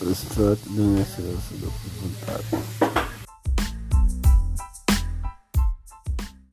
O extrato não é acesso do apresentado.